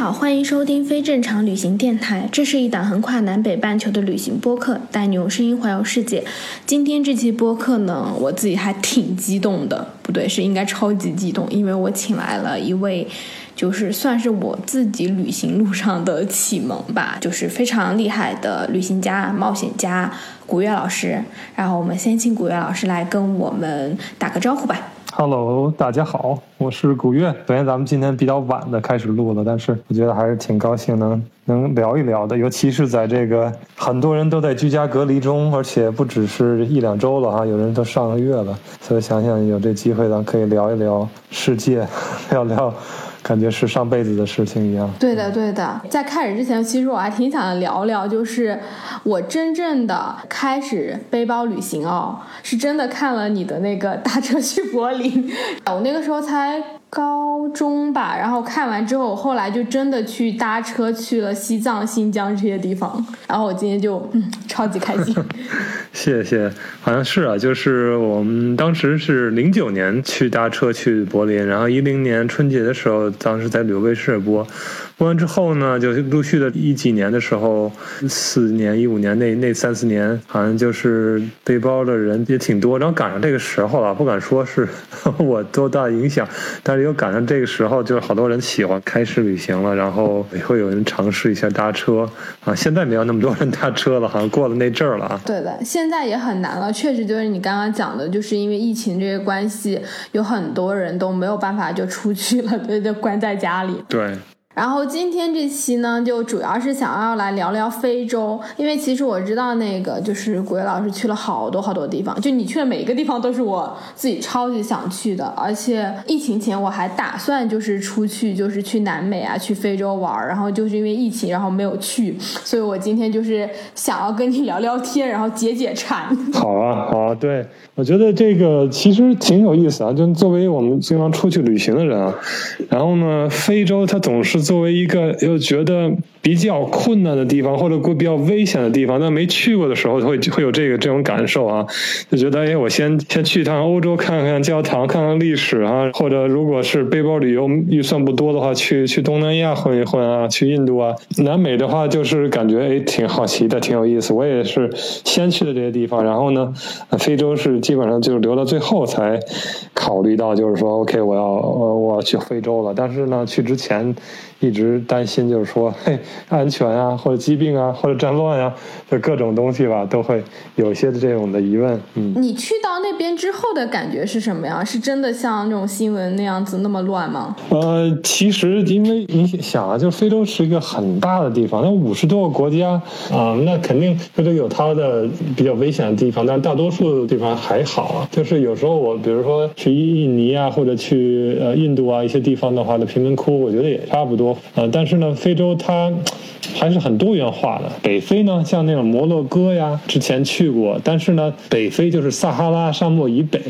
好，欢迎收听非正常旅行电台。这是一档横跨南北半球的旅行播客，带你用声音环游世界。今天这期播客呢，我自己还挺激动的，不对，是应该超级激动，因为我请来了一位，就是算是我自己旅行路上的启蒙吧，就是非常厉害的旅行家、冒险家古月老师。然后我们先请古月老师来跟我们打个招呼吧。Hello，大家好，我是古月。虽然咱们今天比较晚的开始录了，但是我觉得还是挺高兴能能聊一聊的，尤其是在这个很多人都在居家隔离中，而且不只是一两周了哈，有人都上个月了，所以想想有这机会，咱可以聊一聊世界，聊聊。感觉是上辈子的事情一样。对的，对的。在开始之前，其实我还挺想聊聊，就是我真正的开始背包旅行哦，是真的看了你的那个大车去柏林，我那个时候才高中吧，然后看完之后，我后来就真的去搭车去了西藏、新疆这些地方，然后我今天就嗯超级开心。谢谢，好像是啊，就是我们当时是零九年去搭车去柏林，然后一零年春节的时候，当时在旅游卫视播，播完之后呢，就陆续的一几年的时候，四年一五年那那三四年，好像就是背包的人也挺多，然后赶上这个时候了，不敢说是我多大影响，但是又赶上这个时候，就是好多人喜欢开始旅行了，然后也会有人尝试一下搭车啊，现在没有那么多人搭车了，好像过了那阵儿了啊。对的，现在也很难了，确实就是你刚刚讲的，就是因为疫情这些关系，有很多人都没有办法就出去了，对，就关在家里。对。然后今天这期呢，就主要是想要来聊聊非洲，因为其实我知道那个就是古月老师去了好多好多地方，就你去的每一个地方都是我自己超级想去的，而且疫情前我还打算就是出去，就是去南美啊，去非洲玩，然后就是因为疫情，然后没有去，所以我今天就是想要跟你聊聊天，然后解解馋。好啊，好啊，对，我觉得这个其实挺有意思啊，就作为我们经常出去旅行的人啊，然后呢，非洲它总是。作为一个又觉得比较困难的地方，或者过比较危险的地方，但没去过的时候，会会有这个这种感受啊，就觉得哎，我先先去一趟欧洲看看教堂，看看历史啊，或者如果是背包旅游预算不多的话，去去东南亚混一混啊，去印度啊，南美的话就是感觉哎挺好奇的，挺有意思。我也是先去的这些地方，然后呢，非洲是基本上就是留到最后才考虑到，就是说 OK，我要我要去非洲了，但是呢，去之前。一直担心，就是说，嘿，安全啊，或者疾病啊，或者战乱啊，就各种东西吧，都会有一些这种的疑问。嗯，你去到那边之后的感觉是什么呀？是真的像那种新闻那样子那么乱吗？呃，其实因为你想啊，就非洲是一个很大的地方，那五十多个国家啊、呃，那肯定它都有它的比较危险的地方，但大多数地方还好啊。就是有时候我比如说去印尼啊，或者去呃印度啊一些地方的话，那贫民窟我觉得也差不多。呃，但是呢，非洲它还是很多元化的。北非呢，像那种摩洛哥呀，之前去过，但是呢，北非就是撒哈拉沙漠以北。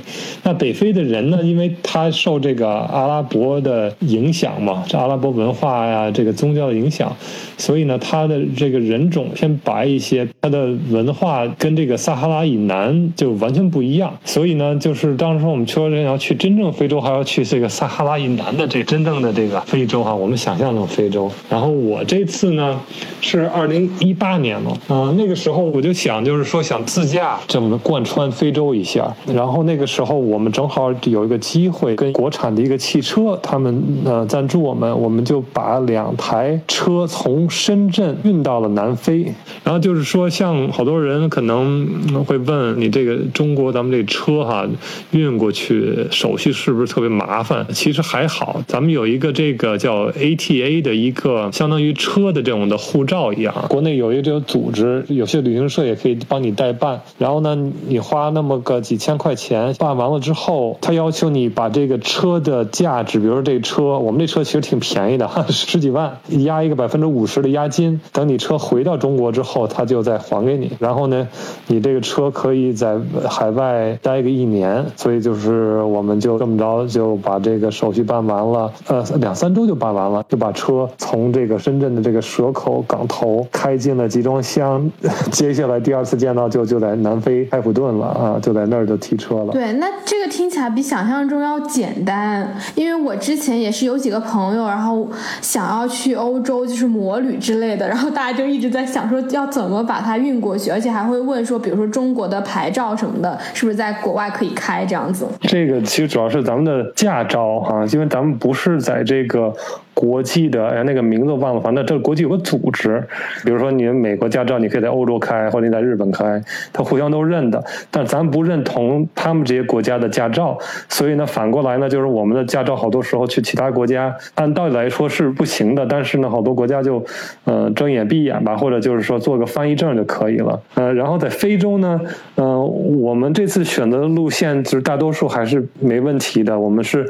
那北非的人呢，因为他受这个阿拉伯的影响嘛，这阿拉伯文化呀，这个宗教的影响，所以呢，他的这个人种偏白一些，他的文化跟这个撒哈拉以南就完全不一样。所以呢，就是当时我们说人要去真正非洲，还要去这个撒哈拉以南的这真正的这个非洲哈，我们想象中非洲。然后我这次次呢是二零一八年了，啊、那个时候我就想，就是说想自驾这么贯穿非洲一下。然后那个时候我们正好有一个机会，跟国产的一个汽车，他们呃赞助我们，我们就把两台车从深圳运到了南非。然后就是说，像好多人可能会问你这个中国咱们这车哈运过去手续是不是特别麻烦？其实还好，咱们有一个这个叫 ATA 的一个相当于车的这种的护照一样，国内有一个这个组织，有些旅行社也可以帮你代办。然后呢，你花那么个几千块钱办完了之后，他要求你把这个车的价值，比如说这车，我们这车其实挺便宜的，十几万，押一个百分之五十的押金，等你车回到中国之后，他就再还给你。然后呢，你这个车可以在海外待个一年，所以就是我们就这么着就把这个手续办完了，呃，两三周就办完了，就把车从这个深圳的这个蛇口港头开进了集装箱，接下来第二次见到就就在南非开普敦了啊，就在那儿就提车了。对，那这个听起来比想象中要简单，因为我之前也是有几个朋友，然后想要去欧洲，就是摩旅之类的，然后大家就一直在想说要怎么把它运过去，而且还会问说，比如说中国的牌照什么的，是不是在国外可以开这样子？这个其实主要是咱们的驾照哈，因为咱们不是在这个。国际的哎，那个名字忘了，反正这国际有个组织，比如说你美国驾照，你可以在欧洲开，或者你在日本开，它互相都认的。但咱不认同他们这些国家的驾照，所以呢，反过来呢，就是我们的驾照好多时候去其他国家，按道理来说是不行的，但是呢，好多国家就呃睁眼闭眼吧，或者就是说做个翻译证就可以了。呃，然后在非洲呢，呃，我们这次选择的路线就是大多数还是没问题的，我们是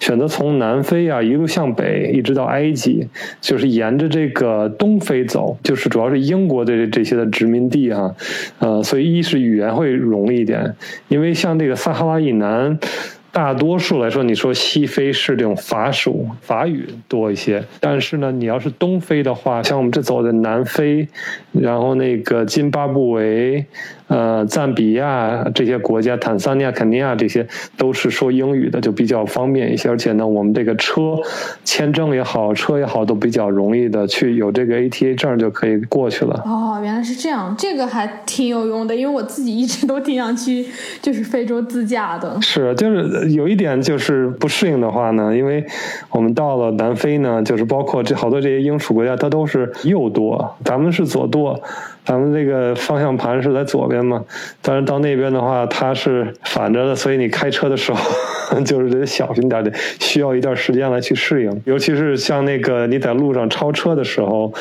选择从南非啊一路向北一直。到埃及，就是沿着这个东非走，就是主要是英国的这些的殖民地哈，呃，所以一是语言会容易一点，因为像这个撒哈拉以南，大多数来说，你说西非是这种法属法语多一些，但是呢，你要是东非的话，像我们这走的南非，然后那个津巴布韦。呃，赞比亚这些国家，坦桑尼亚、肯尼亚这些都是说英语的，就比较方便一些。而且呢，我们这个车签证也好，车也好，都比较容易的去有这个 ATA 证就可以过去了。哦，原来是这样，这个还挺有用的，因为我自己一直都挺想去，就是非洲自驾的。是，就是有一点就是不适应的话呢，因为我们到了南非呢，就是包括这好多这些英属国家，它都是右舵，咱们是左舵。咱们这个方向盘是在左边嘛，但是到那边的话，它是反着的，所以你开车的时候 就是得小心点，得需要一段时间来去适应。尤其是像那个你在路上超车的时候，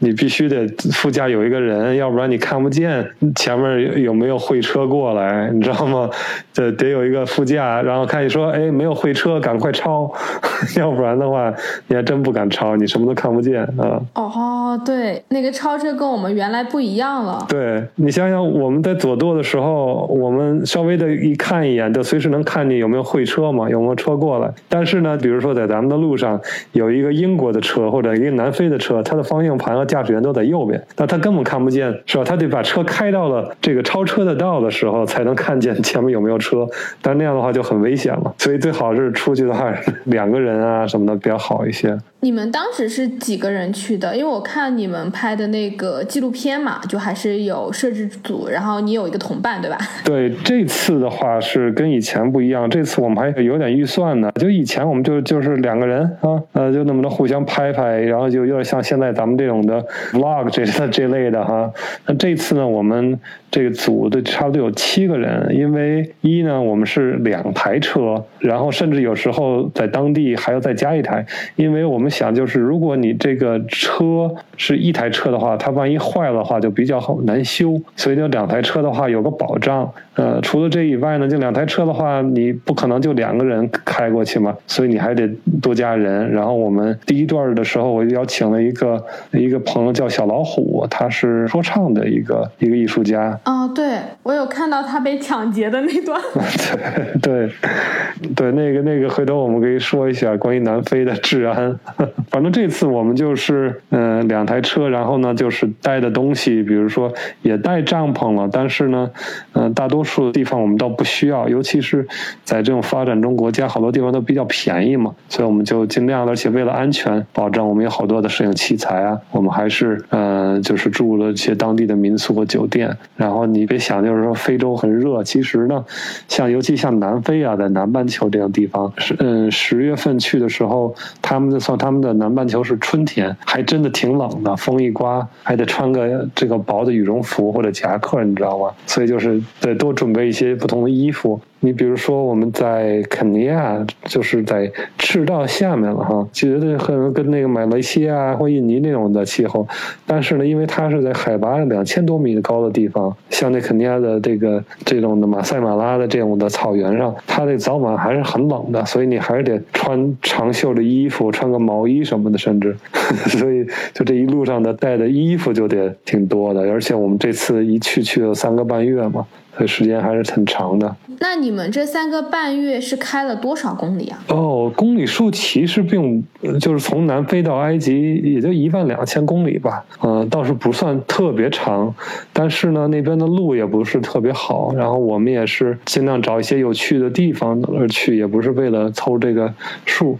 你必须得副驾有一个人，要不然你看不见前面有没有会车过来，你知道吗？得得有一个副驾，然后看你说，哎，没有会车，赶快超，要不然的话，你还真不敢超，你什么都看不见啊。哦，对，那个超车跟我们原来不一。一样了。对你想想，我们在左舵的时候，我们稍微的一看一眼，就随时能看见有没有会车嘛，有没有车过来。但是呢，比如说在咱们的路上有一个英国的车或者一个南非的车，它的方向盘和驾驶员都在右边，那他根本看不见，是吧？他得把车开到了这个超车的道的时候，才能看见前面有没有车。但那样的话就很危险了，所以最好是出去的话，两个人啊什么的比较好一些。你们当时是几个人去的？因为我看你们拍的那个纪录片嘛，就还是有摄制组，然后你有一个同伴，对吧？对，这次的话是跟以前不一样，这次我们还有点预算呢。就以前我们就就是两个人啊，呃，就那么着互相拍拍，然后就有点像现在咱们这种的 vlog 这这类的哈。那这次呢，我们。这个组的差不多有七个人，因为一呢，我们是两台车，然后甚至有时候在当地还要再加一台，因为我们想就是，如果你这个车是一台车的话，它万一坏了的话就比较好难修，所以就两台车的话有个保障。呃，除了这以外呢，就两台车的话，你不可能就两个人开过去嘛，所以你还得多加人。然后我们第一段的时候，我邀请了一个一个朋友叫小老虎，他是说唱的一个一个艺术家。哦，对，我有看到他被抢劫的那段。对对对，那个那个，回头我们可以说一下关于南非的治安。反正这次我们就是嗯两台车，然后呢就是带的东西，比如说也带帐篷了，但是呢嗯大多数。的地方我们倒不需要，尤其是在这种发展中国家，好多地方都比较便宜嘛，所以我们就尽量，而且为了安全保证，我们有好多的摄影器材啊，我们还是嗯，就是住了一些当地的民宿和酒店。然后你别想，就是说非洲很热，其实呢，像尤其像南非啊，在南半球这样地方，是嗯十月份去的时候，他们就算他他们的南半球是春天，还真的挺冷的，风一刮还得穿个这个薄的羽绒服或者夹克，你知道吗？所以就是得多。准备一些不同的衣服。你比如说我们在肯尼亚，就是在赤道下面了哈，绝对很跟那个马来西亚或印尼那种的气候。但是呢，因为它是在海拔两千多米的高的地方，像那肯尼亚的这个这种的马赛马拉的这种的草原上，它的早晚还是很冷的，所以你还是得穿长袖的衣服，穿个毛衣什么的，甚至，所以就这一路上的带的衣服就得挺多的。而且我们这次一去去了三个半月嘛。所以时间还是很长的。那你们这三个半月是开了多少公里啊？哦，公里数其实并就是从南非到埃及也就一万两千公里吧，嗯，倒是不算特别长。但是呢，那边的路也不是特别好。然后我们也是尽量找一些有趣的地方而去，也不是为了凑这个数。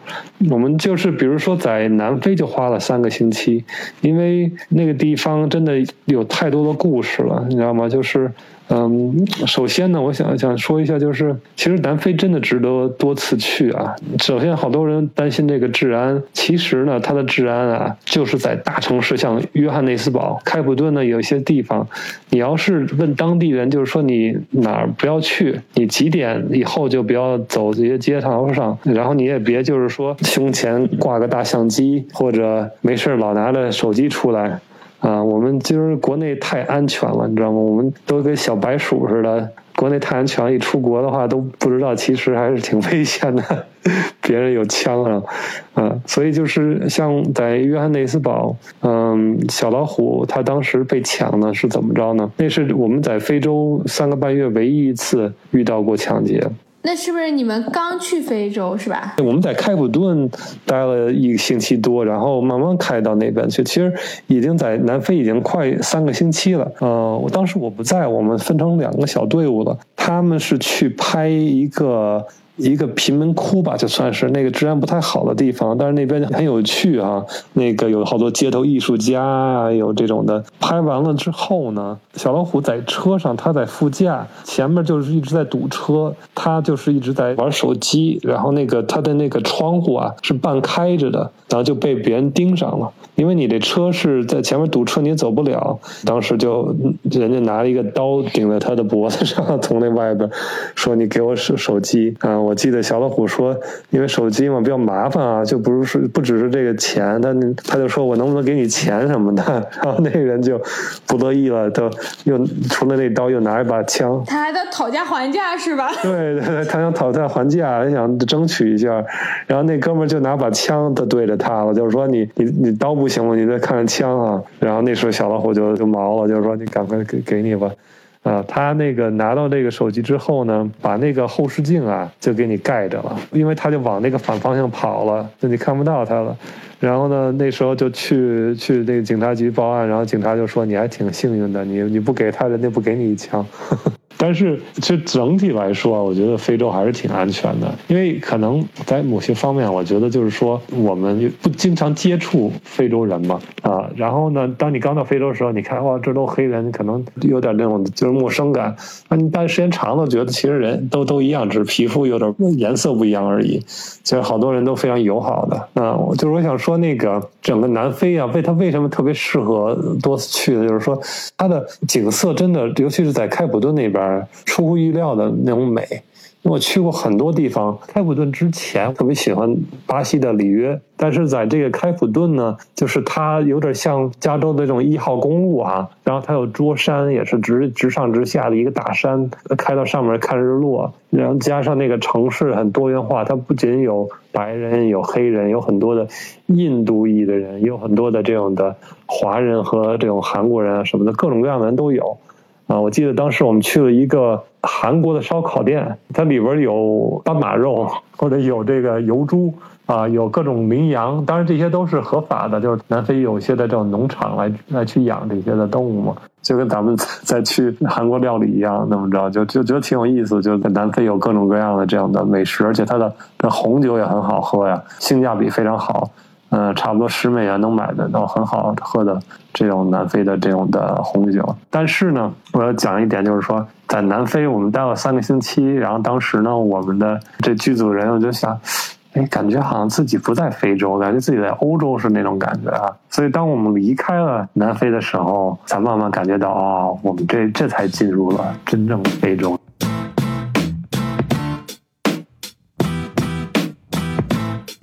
我们就是比如说在南非就花了三个星期，因为那个地方真的有太多的故事了，你知道吗？就是。嗯，首先呢，我想想说一下，就是其实南非真的值得多次去啊。首先，好多人担心这个治安，其实呢，它的治安啊，就是在大城市，像约翰内斯堡、开普敦呢，有一些地方，你要是问当地人，就是说你哪儿不要去，你几点以后就不要走这些街道上，然后你也别就是说胸前挂个大相机，或者没事老拿着手机出来。啊，我们今儿国内太安全了，你知道吗？我们都跟小白鼠似的，国内太安全，一出国的话都不知道，其实还是挺 危险的，别人有枪啊，啊，所以就是像在约翰内斯堡，嗯，小老虎他当时被抢呢，是怎么着呢？那是我们在非洲三个半月唯一一次遇到过抢劫。那是不是你们刚去非洲是吧？我们在开普敦待了一个星期多，然后慢慢开到那边去。其实已经在南非已经快三个星期了。呃，我当时我不在，我们分成两个小队伍了。他们是去拍一个。一个贫民窟吧，就算是那个治安不太好的地方，但是那边很有趣啊。那个有好多街头艺术家啊，有这种的。拍完了之后呢，小老虎在车上，他在副驾，前面就是一直在堵车，他就是一直在玩手机。然后那个他的那个窗户啊是半开着的，然后就被别人盯上了。因为你这车是在前面堵车，你也走不了。当时就人家拿了一个刀顶在他的脖子上，从那外边说：“你给我手手机啊！”我记得小老虎说：“因为手机嘛比较麻烦啊，就不是不只是这个钱。”他他就说我能不能给你钱什么的？然后那个人就不乐意了，都又除了那刀，又拿一把枪。他还在讨价还价是吧？对对对，他想讨价还价，他想争取一下。然后那哥们就拿把枪，他对着他了，就是说：“你你你刀不。”行了，你再看看枪啊！然后那时候小老虎就就毛了，就是说你赶快给给你吧，啊，他那个拿到这个手机之后呢，把那个后视镜啊就给你盖着了，因为他就往那个反方向跑了，就你看不到他了。然后呢，那时候就去去那个警察局报案，然后警察就说你还挺幸运的，你你不给他，人家不给你一枪。但是，其实整体来说，我觉得非洲还是挺安全的，因为可能在某些方面，我觉得就是说，我们不经常接触非洲人嘛，啊，然后呢，当你刚到非洲的时候，你看哇，这都黑人，可能有点那种就是陌生感。那你待时间长了，觉得其实人都都一样，只是皮肤有点颜色不一样而已。其实好多人都非常友好的，啊，就是我想说，那个整个南非啊，为它为什么特别适合多次去的，就是说它的景色真的，尤其是在开普敦那边。出乎意料的那种美，我去过很多地方。开普敦之前特别喜欢巴西的里约，但是在这个开普敦呢，就是它有点像加州的这种一号公路啊，然后它有桌山，也是直直上直下的一个大山，开到上面看日落，然后加上那个城市很多元化，它不仅有白人，有黑人，有很多的印度裔的人，有很多的这种的华人和这种韩国人啊什么的，各种各样的人都有。啊，我记得当时我们去了一个韩国的烧烤店，它里边有斑马肉，或者有这个油猪啊，有各种羚羊，当然这些都是合法的，就是南非有些的这种农场来来去养这些的动物嘛，就跟咱们 再去韩国料理一样，那么着就就觉得挺有意思，就在南非有各种各样的这样的美食，而且它的红酒也很好喝呀，性价比非常好。嗯，差不多十美元能买的到很好喝的这种南非的这种的红酒。但是呢，我要讲一点，就是说在南非我们待了三个星期，然后当时呢，我们的这剧组人我就想，哎，感觉好像自己不在非洲，感觉自己在欧洲是那种感觉啊。所以当我们离开了南非的时候，才慢慢感觉到，哦，我们这这才进入了真正的非洲。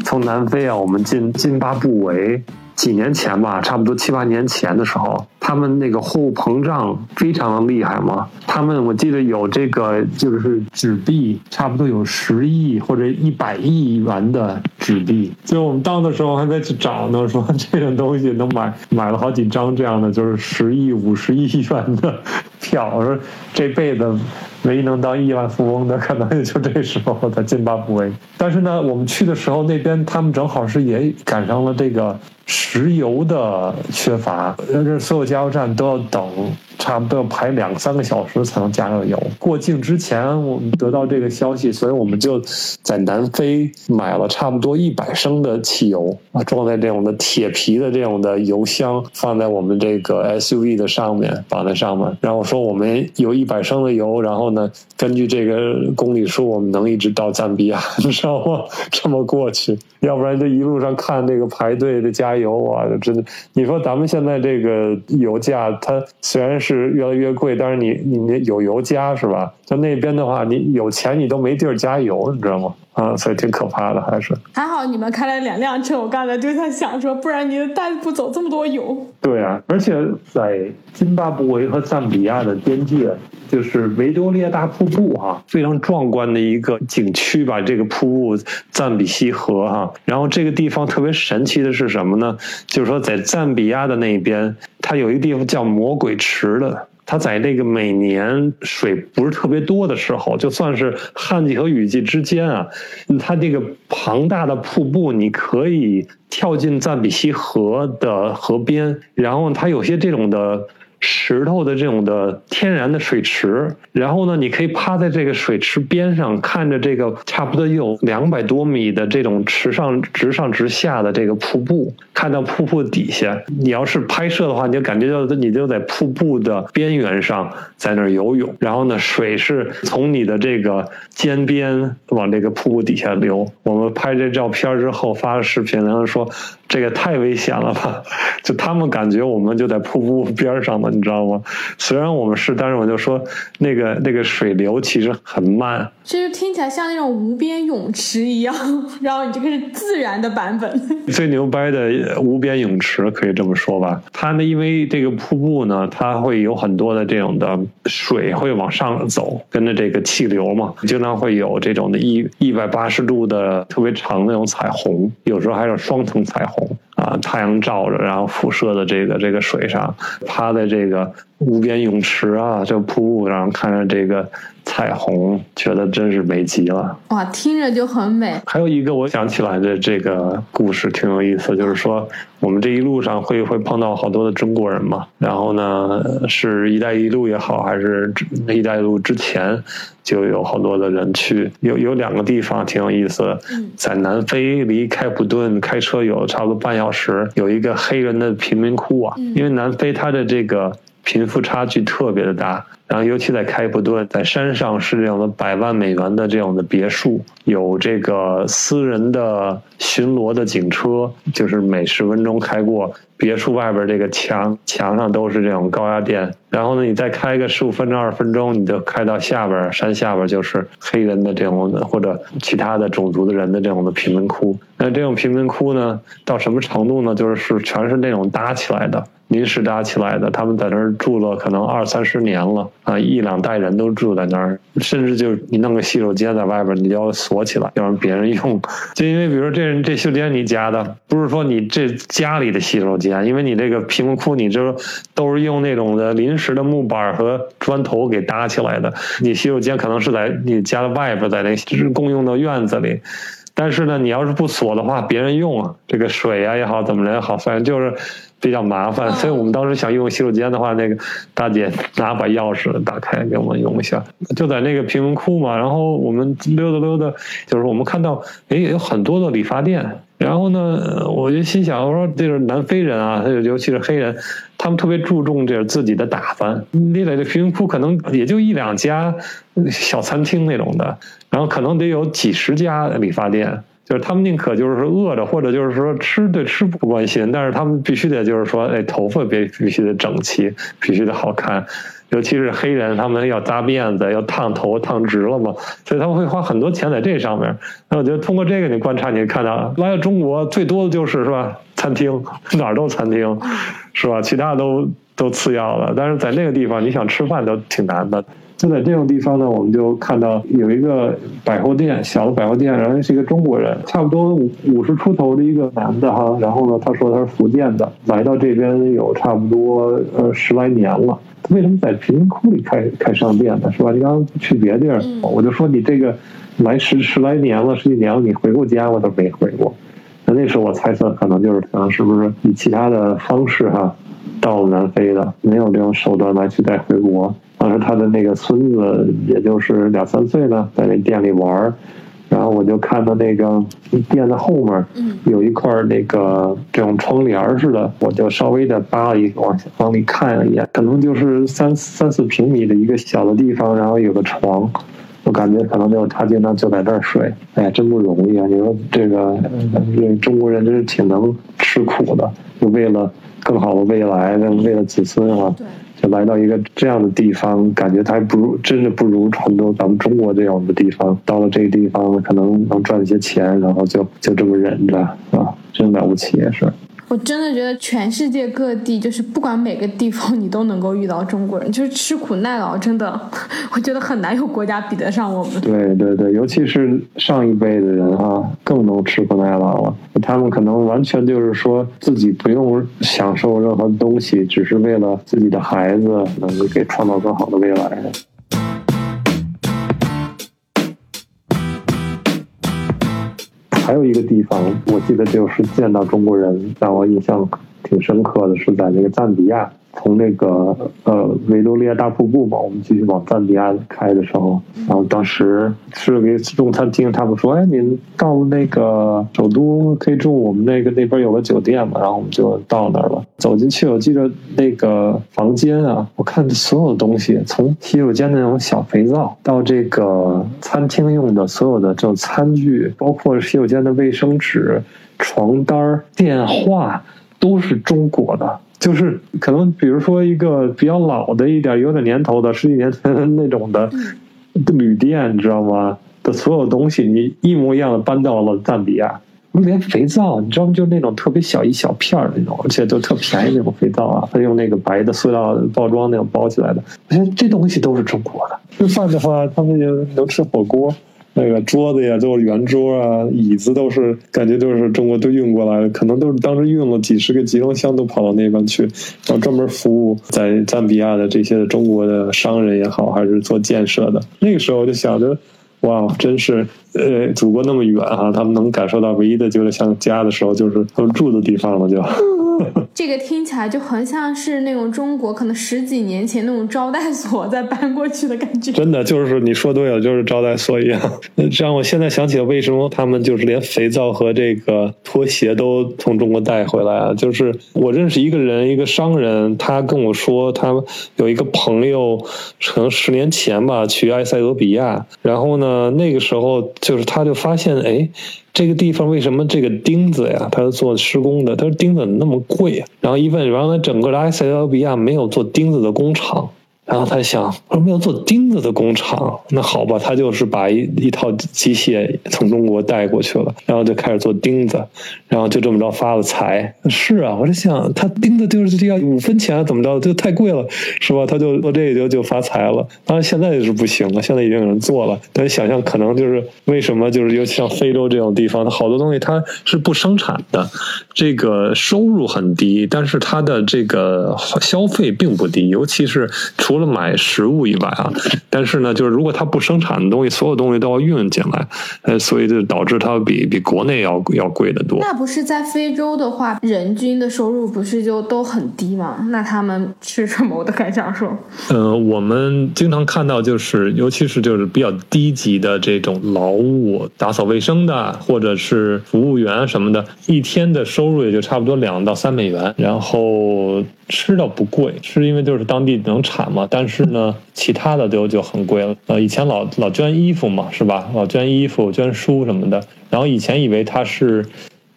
从南非啊，我们进津巴布韦。几年前吧，差不多七八年前的时候，他们那个货物膨胀非常的厉害嘛。他们我记得有这个就是纸币，差不多有十亿或者一百亿元的纸币。所以我们到的时候还在去找呢，说这种东西能买买了好几张这样的，就是十亿、五十亿元的票。我说这辈子唯一能当亿万富翁的，可能也就这时候的津巴布韦。但是呢，我们去的时候那边他们正好是也赶上了这个。石油的缺乏，这所有家加油站都要等。差不多要排两三个小时才能加上油。过境之前，我们得到这个消息，所以我们就在南非买了差不多一百升的汽油啊，装在这种的铁皮的这种的油箱，放在我们这个 SUV 的上面，绑在上面。然后说我们有一百升的油，然后呢，根据这个公里数，我们能一直到赞比亚，你知道吗？这么过去，要不然这一路上看这个排队的加油啊，真的，你说咱们现在这个油价，它虽然是。是越来越贵，但是你你有油加是吧？在那边的话，你有钱你都没地儿加油，你知道吗？啊，所以挺可怕的，还是还好你们开了两辆车。我刚才就在想说，不然你带不走这么多油。对啊，而且在津巴布韦和赞比亚的边界，就是维多利亚大瀑布哈，非常壮观的一个景区吧。这个瀑布赞比西河哈，然后这个地方特别神奇的是什么呢？就是说在赞比亚的那边，它有一个地方叫魔鬼池的。它在那个每年水不是特别多的时候，就算是旱季和雨季之间啊，它这个庞大的瀑布，你可以跳进赞比西河的河边，然后它有些这种的。石头的这种的天然的水池，然后呢，你可以趴在这个水池边上，看着这个差不多有两百多米的这种池上直上直下的这个瀑布，看到瀑布底下，你要是拍摄的话，你就感觉到你就在瀑布的边缘上，在那儿游泳，然后呢，水是从你的这个肩边往这个瀑布底下流。我们拍这照片之后发了视频，然后说。这个太危险了吧？就他们感觉我们就在瀑布边上嘛，你知道吗？虽然我们是，但是我就说那个那个水流其实很慢。其实听起来像那种无边泳池一样，然后你这个是自然的版本。最牛掰的无边泳池可以这么说吧？它呢，因为这个瀑布呢，它会有很多的这种的水会往上走，跟着这个气流嘛，经常会有这种的一一百八十度的特别长那种彩虹，有时候还有双层彩虹。啊，太阳照着，然后辐射的这个这个水上，趴在这个无边泳池啊，这瀑布上看着这个彩虹，觉得真是美极了。哇，听着就很美。还有一个我想起来的这个故事挺有意思，就是说我们这一路上会会碰到好多的中国人嘛，然后呢，是一带一路也好，还是一带一路之前。就有好多的人去，有有两个地方挺有意思，在南非离开普敦开车有差不多半小时，有一个黑人的贫民窟啊，因为南非它的这个贫富差距特别的大。然后，尤其在开普敦，在山上是这样的百万美元的这样的别墅，有这个私人的巡逻的警车，就是每十分钟开过。别墅外边这个墙墙上都是这种高压电。然后呢，你再开个十五分钟、二十分钟，你就开到下边山下边就是黑人的这种的或者其他的种族的人的这种的贫民窟。那这种贫民窟呢，到什么程度呢？就是是全是那种搭起来的。临时搭起来的，他们在那儿住了可能二三十年了啊，一两代人都住在那儿，甚至就你弄个洗手间在外边，你就要锁起来，要让别人用。就因为比如说这这洗手间你家的，不是说你这家里的洗手间，因为你这个贫民窟，你这都是用那种的临时的木板和砖头给搭起来的，你洗手间可能是在你家的外边，在那共用的院子里，但是呢，你要是不锁的话，别人用啊，这个水啊也好，怎么着也好，反正就是。比较麻烦，所以我们当时想用洗手间的话，那个大姐拿把钥匙打开给我们用一下，就在那个贫民窟嘛。然后我们溜达溜达，就是我们看到，哎，有很多的理发店。然后呢，我就心想，我说这是南非人啊，尤其是黑人，他们特别注重这自己的打扮。你在这贫民窟可能也就一两家小餐厅那种的，然后可能得有几十家理发店。就是他们宁可就是说饿着，或者就是说吃对吃不关心，但是他们必须得就是说，哎，头发必必须得整齐，必须得好看。尤其是黑人，他们要扎辫子，要烫头，烫直了嘛，所以他们会花很多钱在这上面。那我觉得通过这个你观察，你看到来到中国最多的就是是吧？餐厅哪儿都餐厅，是吧？其他都都次要了。但是在那个地方，你想吃饭都挺难的。就在这种地方呢，我们就看到有一个百货店，小的百货店，然后是一个中国人，差不多五五十出头的一个男的哈。然后呢，他说他是福建的，来到这边有差不多呃十来年了。为什么在贫民窟里开开商店呢？是吧？你刚刚去别地儿，我就说你这个来十十来年了，十几年了，你回过家我都没回过。那那时候我猜测，可能就是可能是不是以其他的方式哈到了南非的，没有这种手段来去带回国。当时他的那个孙子也就是两三岁呢，在那店里玩儿。然后我就看到那个店的后面，有一块那个这种窗帘似的，我就稍微的扒了一往往里看了一眼，可能就是三三四平米的一个小的地方，然后有个床，我感觉可能就他经常就在这儿睡。哎呀，真不容易啊！你说这个这中国人真是挺能吃苦的，就为了更好的未来，为了子孙啊。就来到一个这样的地方，感觉他还不如，真的不如很多咱们中国这样的地方。到了这个地方，可能能赚一些钱，然后就就这么忍着，啊，真了不起也是。我真的觉得全世界各地，就是不管每个地方，你都能够遇到中国人，就是吃苦耐劳，真的，我觉得很难有国家比得上我们。对对对，尤其是上一辈的人啊，更能吃苦耐劳了。他们可能完全就是说自己不用享受任何东西，只是为了自己的孩子能够给创造更好的未来。还有一个地方，我记得就是见到中国人，让我印象挺深刻的，是在那个赞比亚。从那个呃维多利亚大瀑布嘛，我们继续往赞比亚开的时候，然后当时吃了个中餐厅，他们说：“哎，您到那个首都可以住我们那个那边有个酒店嘛。”然后我们就到那儿了。走进去，我记得那个房间啊，我看所有东西，从洗手间的那种小肥皂，到这个餐厅用的所有的这种餐具，包括洗手间的卫生纸、床单、电话，都是中国的。就是可能，比如说一个比较老的一点、有点年头的十几年前那种的旅店，你知道吗？的所有东西，你一模一样的搬到了赞比亚。连肥皂，你知道吗？就那种特别小一小片儿那种，而且都特便宜那种肥皂啊，他用那个白的塑料包装那种包起来的。我觉得这东西都是中国的。吃饭的话，他们就能吃火锅。那个桌子呀，都是圆桌啊，椅子都是感觉都是中国都运过来的，可能都是当时运了几十个集装箱都跑到那边去，然后专门服务在赞比亚的这些中国的商人也好，还是做建设的。那个时候就想着，哇，真是呃，祖国那么远哈，他们能感受到唯一的就是像家的时候，就是他们住的地方了就。这个听起来就很像是那种中国可能十几年前那种招待所再搬过去的感觉。真的就是你说对了，就是招待所一样。让我现在想起了为什么他们就是连肥皂和这个拖鞋都从中国带回来啊？就是我认识一个人，一个商人，他跟我说，他有一个朋友，可能十年前吧，去埃塞俄比亚，然后呢，那个时候就是他就发现，哎。这个地方为什么这个钉子呀？他是做施工的，他说钉子那么贵啊。然后一问，原来整个的埃塞俄比亚没有做钉子的工厂。然后他想，我们要做钉子的工厂？那好吧，他就是把一一套机械从中国带过去了，然后就开始做钉子，然后就这么着发了财。是啊，我就想，他钉子就是这要五分钱怎么着，就太贵了，是吧？他就做这个就就发财了。当然现在是不行了，现在已经有人做了。但想象可能就是为什么就是尤其像非洲这种地方，它好多东西它是不生产的，这个收入很低，但是它的这个消费并不低，尤其是除除了买食物以外啊，但是呢，就是如果它不生产的东西，所有东西都要运进来，呃，所以就导致它比比国内要要贵得多。那不是在非洲的话，人均的收入不是就都很低吗？那他们吃什么？我都敢想说。呃，我们经常看到，就是尤其是就是比较低级的这种劳务，打扫卫生的，或者是服务员什么的，一天的收入也就差不多两到三美元，然后吃的不贵，是因为就是当地能产嘛。但是呢，其他的就就很贵了。呃，以前老老捐衣服嘛，是吧？老捐衣服、捐书什么的。然后以前以为它是。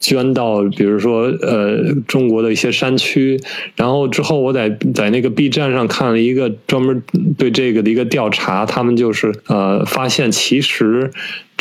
捐到，比如说，呃，中国的一些山区，然后之后我在在那个 B 站上看了一个专门对这个的一个调查，他们就是呃发现其实。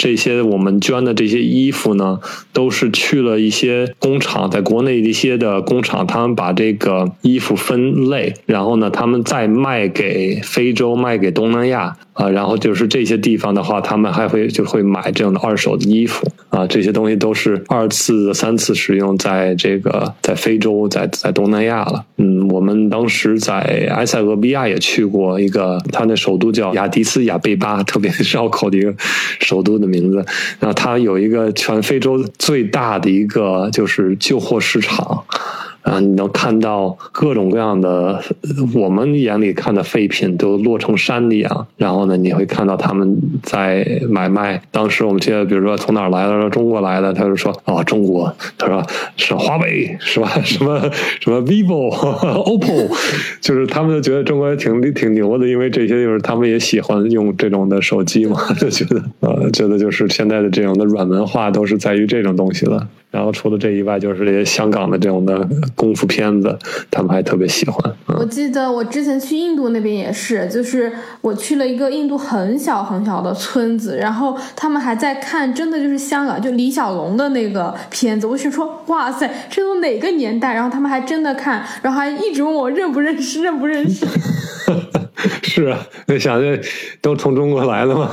这些我们捐的这些衣服呢，都是去了一些工厂，在国内的一些的工厂，他们把这个衣服分类，然后呢，他们再卖给非洲，卖给东南亚啊，然后就是这些地方的话，他们还会就会买这样的二手的衣服啊，这些东西都是二次、三次使用，在这个在非洲，在在东南亚了。嗯，我们当时在埃塞俄比亚也去过一个，它那首都叫亚的斯亚贝巴，特别绕口的一个首都的。名字，然后它有一个全非洲最大的一个就是旧货市场。啊，你能看到各种各样的我们眼里看的废品都落成山一样，然后呢，你会看到他们在买卖。当时我们记得，比如说从哪儿来的，说中国来的，他就说哦，中国，他说是华为是吧？什么什么 vivo、oppo，就是他们就觉得中国也挺挺牛的，因为这些就是他们也喜欢用这种的手机嘛，就觉得呃，觉得就是现在的这种的软文化都是在于这种东西了。然后除了这以外，就是这些香港的这种的功夫片子，他们还特别喜欢。我记得我之前去印度那边也是，就是我去了一个印度很小很小的村子，然后他们还在看，真的就是香港就李小龙的那个片子。我是说，哇塞，这都哪个年代？然后他们还真的看，然后还一直问我认不认识，认不认识。是啊，那想着都从中国来了嘛，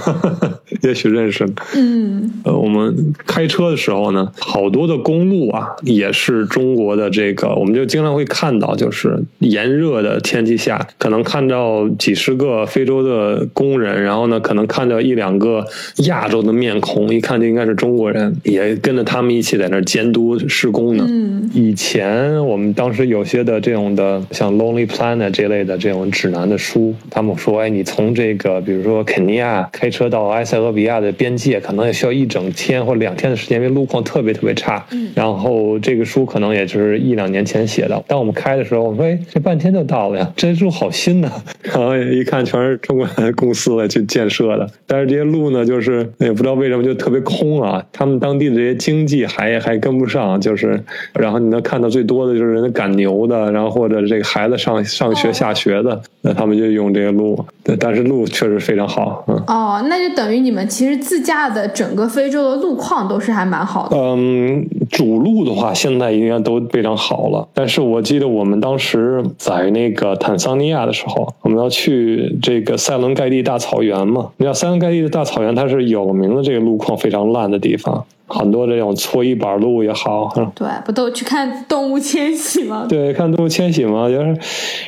也许认识。嗯，呃，我们开车的时候呢，好多的公路啊，也是中国的这个，我们就经常会看到，就是炎热的天气下，可能看到几十个非洲的工人，然后呢，可能看到一两个亚洲的面孔，一看就应该是中国人，也跟着他们一起在那监督施工呢。嗯，以前我们当时有些的这种的，像 Lonely Planet 这类的这种指南的书。他们说：“哎，你从这个，比如说肯尼亚开车到埃塞俄比亚的边界，可能也需要一整天或两天的时间，因为路况特别特别差。然后这个书可能也就是一两年前写的。当我们开的时候，我说：哎，这半天就到了呀，这路好新呐！然后一看，全是中国公司来去建设的。但是这些路呢，就是也不知道为什么就特别空啊。他们当地的这些经济还还跟不上，就是然后你能看到最多的就是人家赶牛的，然后或者这个孩子上上学下学的，那他们就用。”这个路，对，但是路确实非常好，嗯。哦，那就等于你们其实自驾的整个非洲的路况都是还蛮好的。嗯，主路的话现在应该都非常好了。但是我记得我们当时在那个坦桑尼亚的时候，我们要去这个塞伦盖蒂大草原嘛。你知道塞伦盖蒂的大草原，它是有名的这个路况非常烂的地方。很多这种搓衣板路也好，对，不都去看动物迁徙吗？对，看动物迁徙嘛，就是。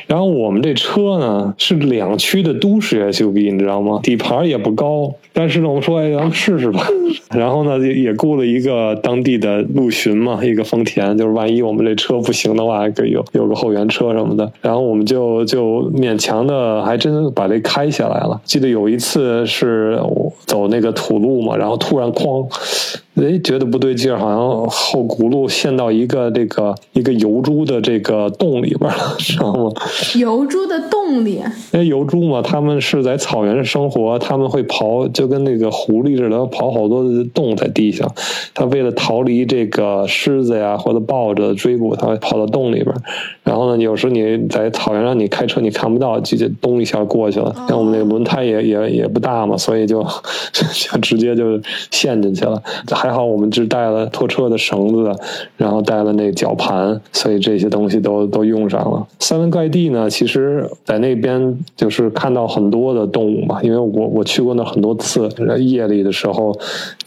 然后我们这车呢是两驱的都都是 SUV，你知道吗？底盘也不高，但是呢，我们说，哎，咱们试试吧。然后呢，也也雇了一个当地的陆巡嘛，一个丰田，就是万一我们这车不行的话，可以有有个后援车什么的。然后我们就就勉强的，还真把这开下来了。记得有一次是走那个土路嘛，然后突然哐。哎，觉得不对劲儿，好像后轱辘陷到一个这个一个油猪的这个洞里边了，知道吗？油猪的洞里？哎，油猪嘛，他们是在草原上生活，他们会刨，就跟那个狐狸似的，刨好多的洞在地下。他为了逃离这个狮子呀或者豹子的追捕，他会跑到洞里边。然后呢，有时候你在草原上你开车你看不到，直接咚一下过去了。像我们那个轮胎也也也不大嘛，所以就 就直接就陷进去了。还。还好我们只带了拖车的绳子，然后带了那绞盘，所以这些东西都都用上了。塞伦盖地呢，其实在那边就是看到很多的动物嘛，因为我我去过那很多次。夜里的时候，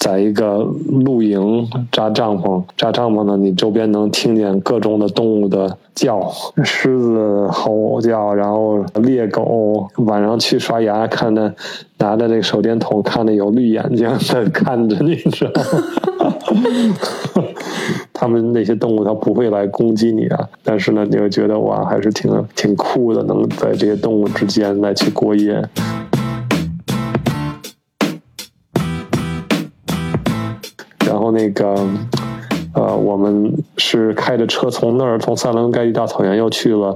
在一个露营扎帐篷，扎帐篷呢，你周边能听见各种的动物的叫，狮子吼叫，然后猎狗。晚上去刷牙，看的拿着那个手电筒，看的有绿眼睛在看着你，知道吗？他们那些动物，它不会来攻击你啊。但是呢，你会觉得哇，还是挺挺酷的，能在这些动物之间来去过夜。那个，呃，我们是开着车从那儿，从塞伦盖蒂大草原又去了。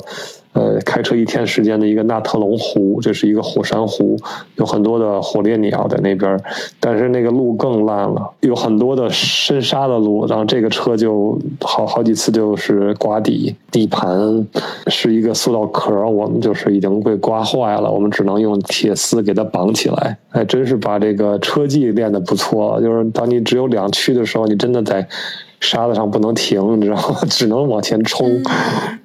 呃，开车一天时间的一个纳特隆湖，这是一个火山湖，有很多的火烈鸟在那边，但是那个路更烂了，有很多的深沙的路，然后这个车就好好几次就是刮底，底盘是一个塑料壳，我们就是已经被刮坏了，我们只能用铁丝给它绑起来，还真是把这个车技练得不错，就是当你只有两驱的时候，你真的在。沙子上不能停，你知道吗？只能往前冲，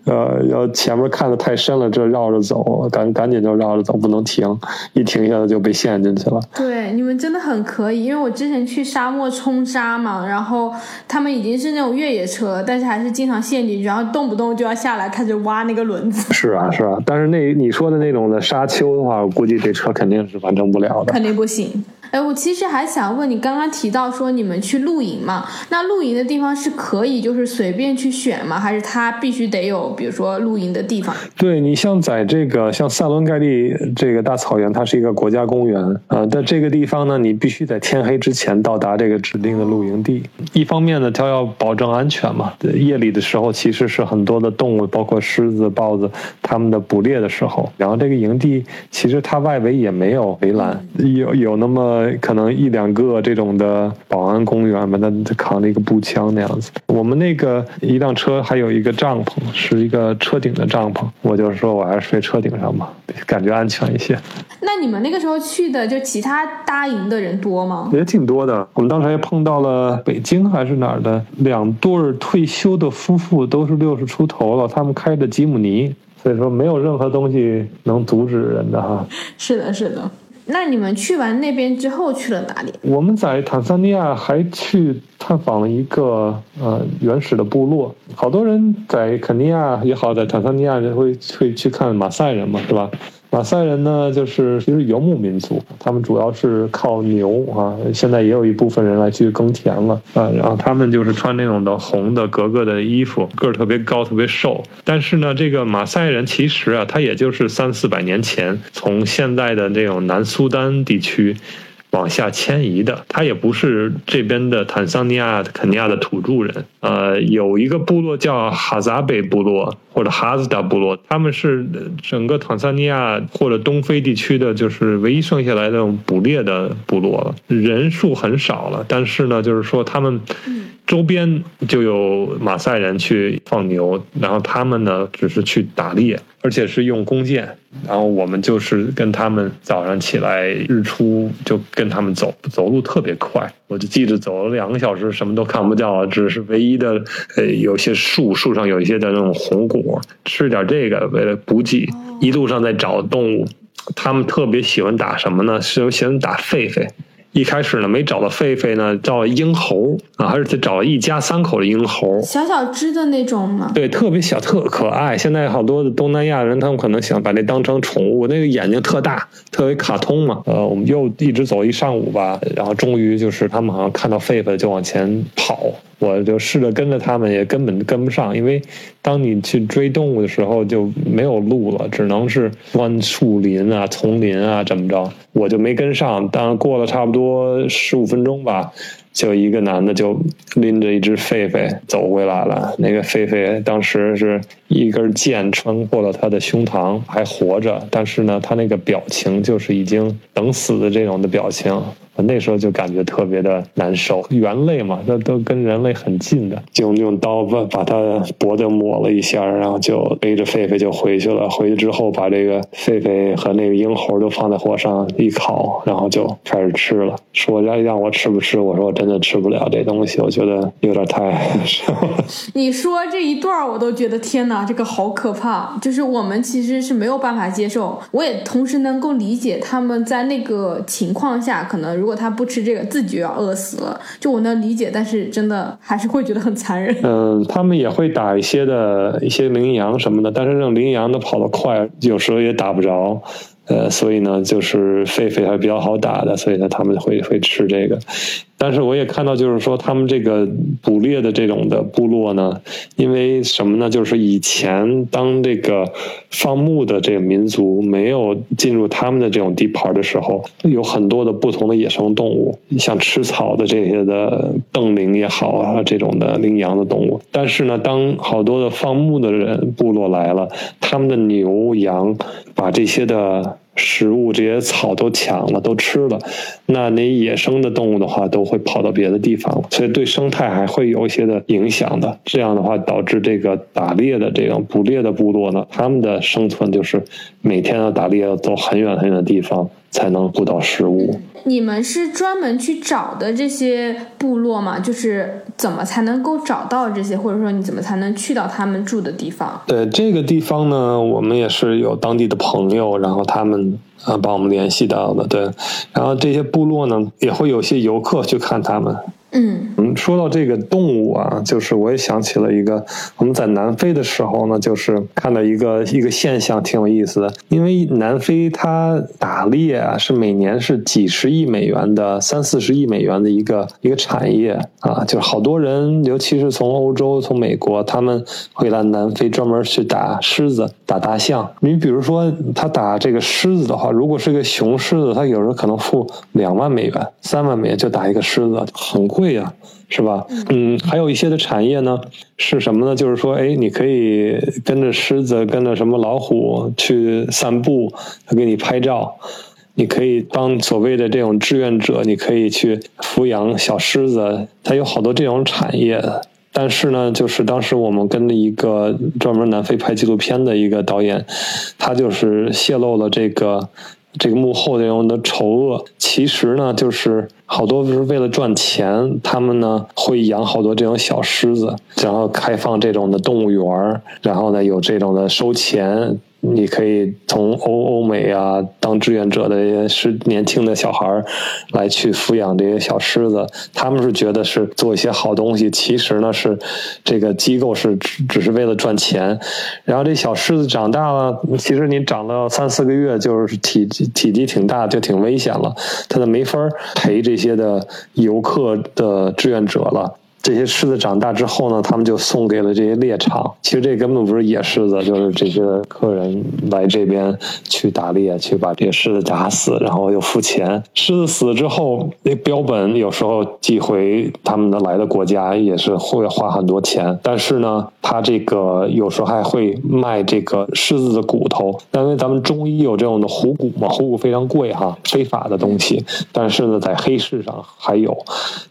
呃，要前面看的太深了，这绕着走，赶赶紧就绕着走，不能停，一停下来就被陷进去了。对，你们真的很可以，因为我之前去沙漠冲沙嘛，然后他们已经是那种越野车，但是还是经常陷进去，然后动不动就要下来开始挖那个轮子。是啊，是啊，但是那你说的那种的沙丘的话，我估计这车肯定是完成不了的，肯定不行。哎，我其实还想问你，刚刚提到说你们去露营嘛？那露营的地方是可以就是随便去选吗？还是它必须得有，比如说露营的地方？对你像在这个像塞伦盖蒂这个大草原，它是一个国家公园啊，在这个地方呢，你必须在天黑之前到达这个指定的露营地。一方面呢，它要保证安全嘛。夜里的时候，其实是很多的动物，包括狮子、豹子，它们的捕猎的时候。然后这个营地其实它外围也没有围栏，有有那么。可能一两个这种的保安公园吧，他扛着一个步枪那样子。我们那个一辆车还有一个帐篷，是一个车顶的帐篷。我就说我还是睡车顶上吧，感觉安全一些。那你们那个时候去的，就其他搭营的人多吗？也挺多的。我们当时还碰到了北京还是哪儿的两对退休的夫妇，都是六十出头了，他们开的吉姆尼，所以说没有任何东西能阻止人的哈。是的，是的。那你们去完那边之后去了哪里？我们在坦桑尼亚还去探访了一个呃原始的部落。好多人在肯尼亚也好，在坦桑尼亚会会去看马赛人嘛，是吧？马赛人呢，就是其实游牧民族，他们主要是靠牛啊。现在也有一部分人来去耕田了啊。然后他们就是穿那种的红的格格的衣服，个儿特别高，特别瘦。但是呢，这个马赛人其实啊，他也就是三四百年前从现在的这种南苏丹地区。往下迁移的，他也不是这边的坦桑尼亚、肯尼亚的土著人。呃，有一个部落叫哈扎贝部落或者哈兹达部落，他们是整个坦桑尼亚或者东非地区的，就是唯一剩下来的捕猎的部落了，人数很少了。但是呢，就是说他们周边就有马赛人去放牛，然后他们呢只是去打猎。而且是用弓箭，然后我们就是跟他们早上起来日出就跟他们走，走路特别快，我就记着走了两个小时，什么都看不到，只是唯一的呃有些树树上有一些的那种红果，吃点这个为了补给，一路上在找动物，他们特别喜欢打什么呢？是喜欢打狒狒。一开始呢，没找到狒狒呢，找鹰猴啊，还是找了一家三口的鹰猴，小小只的那种吗？对，特别小，特可爱。现在好多的东南亚人，他们可能想把那当成宠物，那个眼睛特大，特别卡通嘛。呃，我们又一直走一上午吧，然后终于就是他们好像看到狒狒就往前跑。我就试着跟着他们，也根本跟不上，因为当你去追动物的时候就没有路了，只能是钻树林啊、丛林啊，怎么着？我就没跟上。当然过了差不多多十五分钟吧，就一个男的就拎着一只狒狒走回来了。那个狒狒当时是一根箭穿过了他的胸膛，还活着，但是呢，他那个表情就是已经等死的这种的表情。我那时候就感觉特别的难受，猿类嘛，那都跟人类很近的，就用刀把把它脖子抹了一下，然后就背着狒狒就回去了。回去之后，把这个狒狒和那个鹰猴都放在火上一烤，然后就开始吃了。说让让我吃不吃？我说我真的吃不了这东西，我觉得有点太…… 你说这一段我都觉得天哪，这个好可怕！就是我们其实是没有办法接受，我也同时能够理解他们在那个情况下可能如果。他不吃这个，自己就要饿死了。就我能理解，但是真的还是会觉得很残忍。嗯，他们也会打一些的一些羚羊什么的，但是那种羚羊都跑得快，有时候也打不着。呃，所以呢，就是狒狒还是比较好打的，所以呢，他们会会吃这个。但是我也看到，就是说他们这个捕猎的这种的部落呢，因为什么呢？就是以前当这个放牧的这个民族没有进入他们的这种地盘的时候，有很多的不同的野生动物，像吃草的这些的瞪羚也好啊，这种的羚羊的动物。但是呢，当好多的放牧的人部落来了，他们的牛羊把这些的。食物这些草都抢了，都吃了，那那野生的动物的话，都会跑到别的地方了，所以对生态还会有一些的影响的。这样的话，导致这个打猎的这种捕猎的部落呢，他们的生存就是每天要打猎，要走很远很远的地方。才能捕到食物。你们是专门去找的这些部落吗？就是怎么才能够找到这些，或者说你怎么才能去到他们住的地方？对这个地方呢，我们也是有当地的朋友，然后他们啊帮我们联系到的。对，然后这些部落呢，也会有些游客去看他们。嗯，说到这个动物啊，就是我也想起了一个，我们在南非的时候呢，就是看到一个一个现象，挺有意思的。因为南非它打猎啊，是每年是几十亿美元的，三四十亿美元的一个一个产业啊，就是好多人，尤其是从欧洲、从美国，他们会来南非专门去打狮子、打大象。你比如说，他打这个狮子的话，如果是个雄狮子，他有时候可能付两万美元、三万美元就打一个狮子，很贵。贵呀，是吧？嗯，还有一些的产业呢，是什么呢？就是说，哎，你可以跟着狮子，跟着什么老虎去散步，他给你拍照。你可以当所谓的这种志愿者，你可以去抚养小狮子。它有好多这种产业。但是呢，就是当时我们跟了一个专门南非拍纪录片的一个导演，他就是泄露了这个。这个幕后这种的丑恶，其实呢，就是好多是为了赚钱，他们呢会养好多这种小狮子，然后开放这种的动物园儿然后呢有这种的收钱。你可以从欧欧美啊当志愿者的是年轻的小孩儿来去抚养这些小狮子，他们是觉得是做一些好东西，其实呢是这个机构是只只是为了赚钱。然后这小狮子长大了，其实你长到三四个月就是体体积挺大，就挺危险了，它就没法陪这些的游客的志愿者了。这些狮子长大之后呢，他们就送给了这些猎场。其实这根本不是野狮子，就是这些客人来这边去打猎，去把这些狮子打死，然后又付钱。狮子死了之后，那标本有时候寄回他们的来的国家也是会花很多钱。但是呢，他这个有时候还会卖这个狮子的骨头，因为咱们中医有这种的虎骨嘛，虎骨非常贵哈，非法的东西。但是呢，在黑市上还有，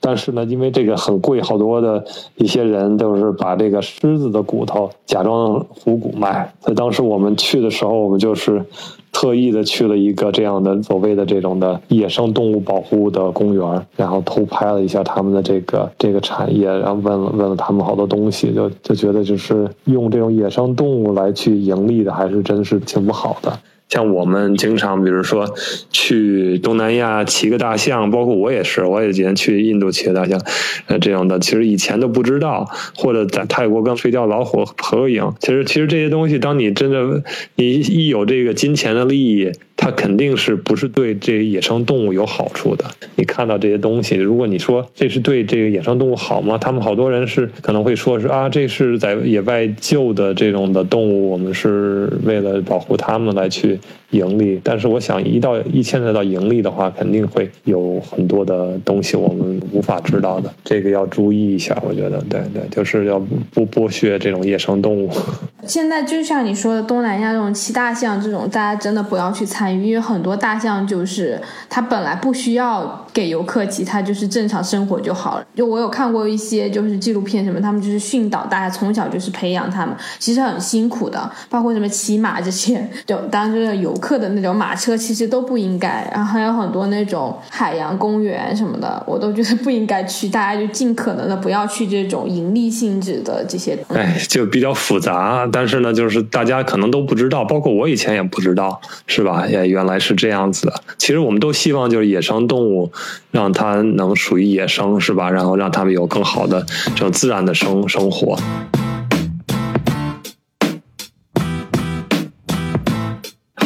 但是呢，因为这个很贵，好。多的一些人都是把这个狮子的骨头假装虎骨卖，所以当时我们去的时候，我们就是特意的去了一个这样的所谓的这种的野生动物保护的公园，然后偷拍了一下他们的这个这个产业，然后问了问了他们好多东西，就就觉得就是用这种野生动物来去盈利的，还是真是挺不好的。像我们经常，比如说去东南亚骑个大象，包括我也是，我也今天去印度骑个大象，呃，这样的，其实以前都不知道，或者在泰国跟睡觉老虎合个影，其实其实这些东西，当你真的你一有这个金钱的利益。它肯定是不是对这野生动物有好处的？你看到这些东西，如果你说这是对这个野生动物好吗？他们好多人是可能会说是啊，这是在野外救的这种的动物，我们是为了保护它们来去盈利。但是我想，一到一牵扯到盈利的话，肯定会有很多的东西我们无法知道的，这个要注意一下。我觉得，对对，就是要不剥削这种野生动物。现在就像你说的，东南亚这种骑大象这种，大家真的不要去参与，因为很多大象就是它本来不需要给游客骑，它就是正常生活就好了。就我有看过一些就是纪录片什么，他们就是训导大家从小就是培养他们，其实很辛苦的，包括什么骑马这些，就当然就是游客的那种马车其实都不应该。然后还有很多那种海洋公园什么的，我都觉得不应该去，大家就尽可能的不要去这种盈利性质的这些。哎，就比较复杂。但是呢，就是大家可能都不知道，包括我以前也不知道，是吧？也原来是这样子的。其实我们都希望就是野生动物让它能属于野生，是吧？然后让它们有更好的这种自然的生生活。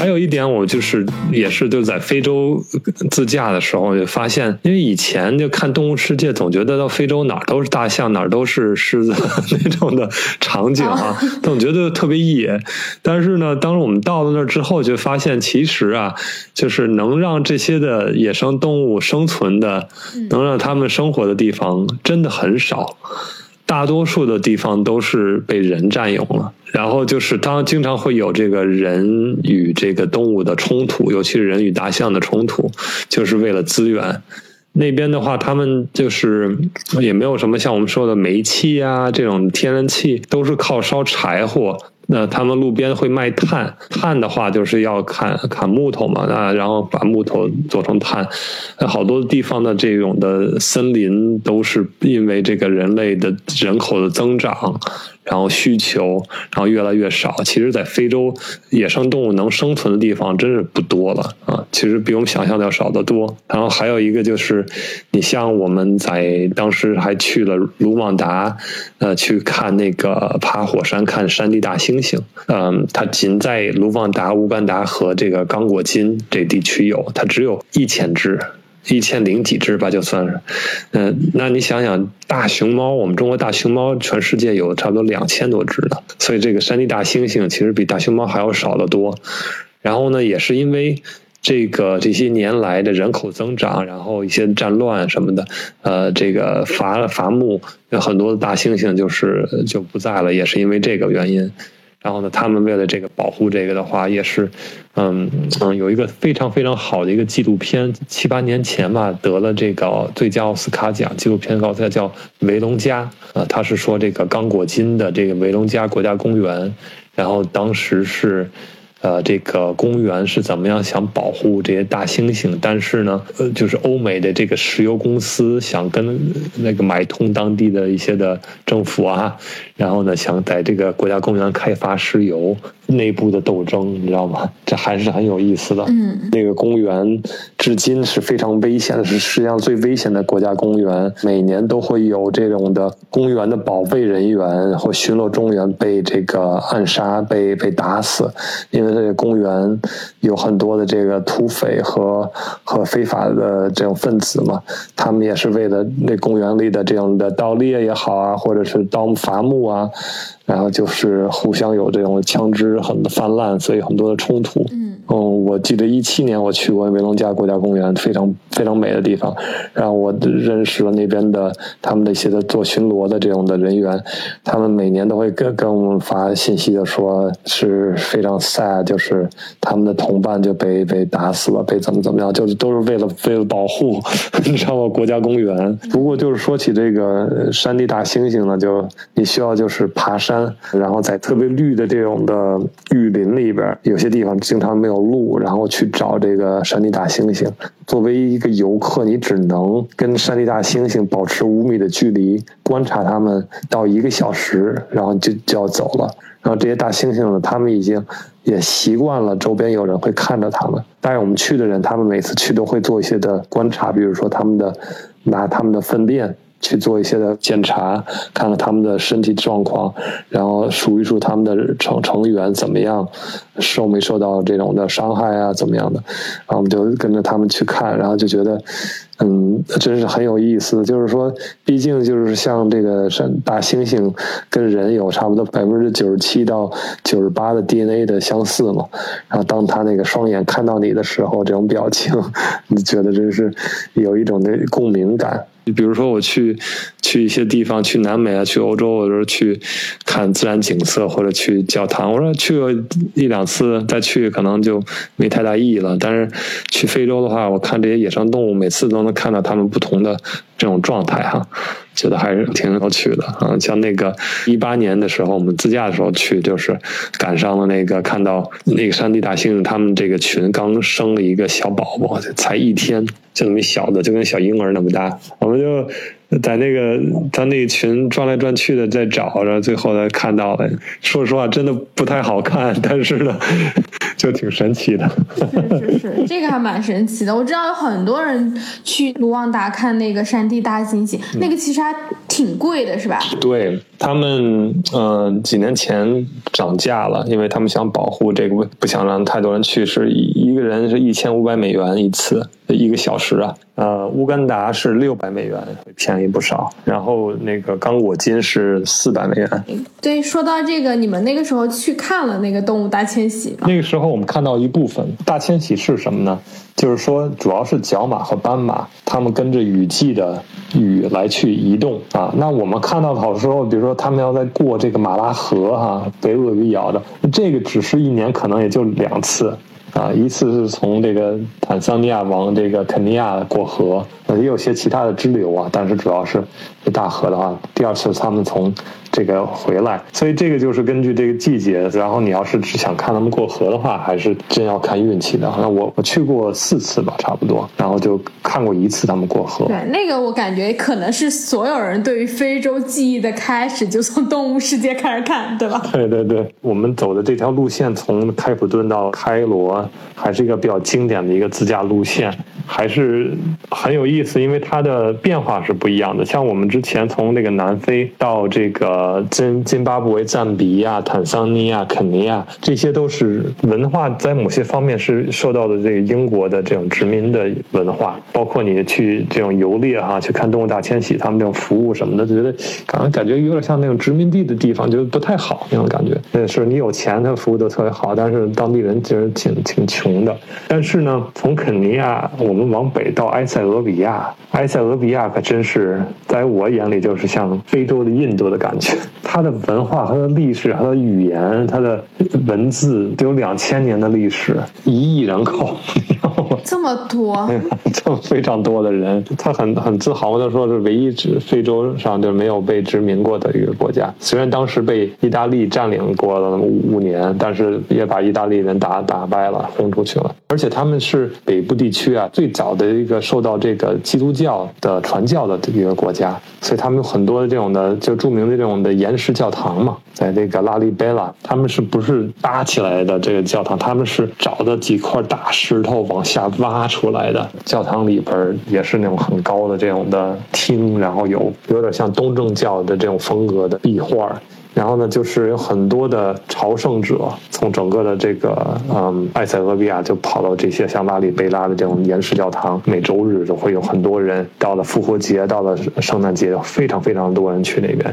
还还有一点，我就是也是就在非洲自驾的时候就发现，因为以前就看《动物世界》，总觉得到非洲哪儿都是大象，哪儿都是狮子 那种的场景啊，总觉得特别野。但是呢，当我们到了那儿之后，就发现其实啊，就是能让这些的野生动物生存的，能让它们生活的地方真的很少。大多数的地方都是被人占用了，然后就是当经常会有这个人与这个动物的冲突，尤其是人与大象的冲突，就是为了资源。那边的话，他们就是也没有什么像我们说的煤气啊这种天然气，都是靠烧柴火。那他们路边会卖炭，炭的话就是要砍砍木头嘛，啊然后把木头做成炭。好多地方的这种的森林都是因为这个人类的人口的增长。然后需求，然后越来越少。其实，在非洲，野生动物能生存的地方真是不多了啊！其实比我们想象的要少得多。然后还有一个就是，你像我们在当时还去了卢旺达，呃，去看那个爬火山看山地大猩猩。嗯，它仅在卢旺达、乌干达和这个刚果金这地区有，它只有一千只。一千零几只吧，就算是，嗯，那你想想，大熊猫，我们中国大熊猫，全世界有差不多两千多只的，所以这个山地大猩猩其实比大熊猫还要少得多。然后呢，也是因为这个这些年来的人口增长，然后一些战乱什么的，呃，这个伐伐木，有很多的大猩猩就是就不在了，也是因为这个原因。然后呢，他们为了这个保护这个的话，也是，嗯嗯，有一个非常非常好的一个纪录片，七八年前吧，得了这个最佳奥斯卡奖纪录片，奥斯卡叫《维隆加》，呃，他是说这个刚果金的这个维隆加国家公园，然后当时是。呃，这个公园是怎么样想保护这些大猩猩？但是呢，呃，就是欧美的这个石油公司想跟那个买通当地的一些的政府啊，然后呢，想在这个国家公园开发石油。内部的斗争，你知道吗？这还是很有意思的。嗯，那个公园至今是非常危险的，是世界上最危险的国家公园。每年都会有这种的公园的保卫人员或巡逻中员被这个暗杀、被被打死，因为这个公园有很多的这个土匪和和非法的这种分子嘛。他们也是为了那公园里的这样的盗猎也好啊，或者是盗伐木啊。然后就是互相有这种枪支很泛滥，所以很多的冲突。嗯，嗯，我记得一七年我去过维隆加国家公园，非常非常美的地方。然后我认识了那边的他们那些的做巡逻的这种的人员，他们每年都会跟跟我们发信息的说，是非常 sad，就是他们的同伴就被被打死了，被怎么怎么样，就是都是为了为了保护，你知道吗？国家公园。不过就是说起这个山地大猩猩呢，就你需要就是爬山。然后在特别绿的这种的雨林里边，有些地方经常没有路，然后去找这个山地大猩猩。作为一个游客，你只能跟山地大猩猩保持五米的距离，观察它们到一个小时，然后就就要走了。然后这些大猩猩呢，他们已经也习惯了周边有人会看着他们。带我们去的人，他们每次去都会做一些的观察，比如说他们的拿他们的粪便。去做一些的检查，看看他们的身体状况，然后数一数他们的成成员怎么样，受没受到这种的伤害啊，怎么样的？然后我们就跟着他们去看，然后就觉得，嗯，真是很有意思。就是说，毕竟就是像这个大猩猩跟人有差不多百分之九十七到九十八的 DNA 的相似嘛。然后当他那个双眼看到你的时候，这种表情，你觉得真是有一种那共鸣感。你比如说，我去去一些地方，去南美啊，去欧洲，或者去看自然景色，或者去教堂。我说去过一两次，再去可能就没太大意义了。但是去非洲的话，我看这些野生动物，每次都能看到他们不同的这种状态，哈。觉得还是挺有趣的啊！像那个一八年的时候，我们自驾的时候去，就是赶上了那个看到那个山地大猩猩，他们这个群刚生了一个小宝宝，才一天，就那么小的，就跟小婴儿那么大，我们就。在那个他那群转来转去的在找然后，最后呢看到了。说实话，真的不太好看，但是呢，就挺神奇的。是是是，这个还蛮神奇的。我知道有很多人去卢旺达看那个山地大猩猩，那个其实还挺贵的，是吧？对他们，呃，几年前涨价了，因为他们想保护这个，不想让太多人去，是一一个人是一千五百美元一次，一个小时啊。呃，乌干达是六百美元，便宜不少。然后那个刚果金是四百美元。对，说到这个，你们那个时候去看了那个动物大迁徙吗？那个时候我们看到一部分大迁徙是什么呢？就是说，主要是角马和斑马，它们跟着雨季的雨来去移动啊。那我们看到好多时候，比如说它们要在过这个马拉河哈，被鳄鱼咬的，这个只是一年可能也就两次。啊，一次是从这个坦桑尼亚往这个肯尼亚过河，呃，也有些其他的支流啊，但是主要是这大河的话，第二次他们从这个回来，所以这个就是根据这个季节，然后你要是只想看他们过河的话，还是真要看运气的。那我我去过四次吧，差不多，然后就看过一次他们过河。对，那个我感觉可能是所有人对于非洲记忆的开始，就从动物世界开始看，对吧？对对对，我们走的这条路线从开普敦到开罗，还是一个比较经典的一个自驾路线，还是很有意思，因为它的变化是不一样的。像我们之前从那个南非到这个。津津巴布韦、赞比亚、坦桑尼亚、肯尼亚，这些都是文化在某些方面是受到的这个英国的这种殖民的文化，包括你去这种游猎哈，去看动物大迁徙，他们这种服务什么的，觉得感觉感觉有点像那种殖民地的地方，就不太好那种感觉。那是你有钱，他服务都特别好，但是当地人其实挺挺穷的。但是呢，从肯尼亚我们往北到埃塞俄比亚，埃塞俄比亚可真是在我眼里就是像非洲的印度的感觉。它的文化、它的历史、它的语言、它的文字都有两千年的历史，一亿人口，这么多，这么非常多的人，他很很自豪的说，是唯一指非洲上就没有被殖民过的一个国家。虽然当时被意大利占领过了五年，但是也把意大利人打打败了，轰出去了。而且他们是北部地区啊最早的一个受到这个基督教的传教的一个国家，所以他们有很多这种的就著名的这种的岩石教堂嘛，在这个拉利贝拉，他们是不是搭起来的这个教堂？他们是找的几块大石头往下挖出来的。教堂里边也是那种很高的这种的厅，然后有有点像东正教的这种风格的壁画。然后呢，就是有很多的朝圣者从整个的这个嗯埃塞俄比亚就跑到这些像拉里贝拉的这种岩石教堂，每周日都会有很多人。到了复活节，到了圣诞节，非常非常多人去那边。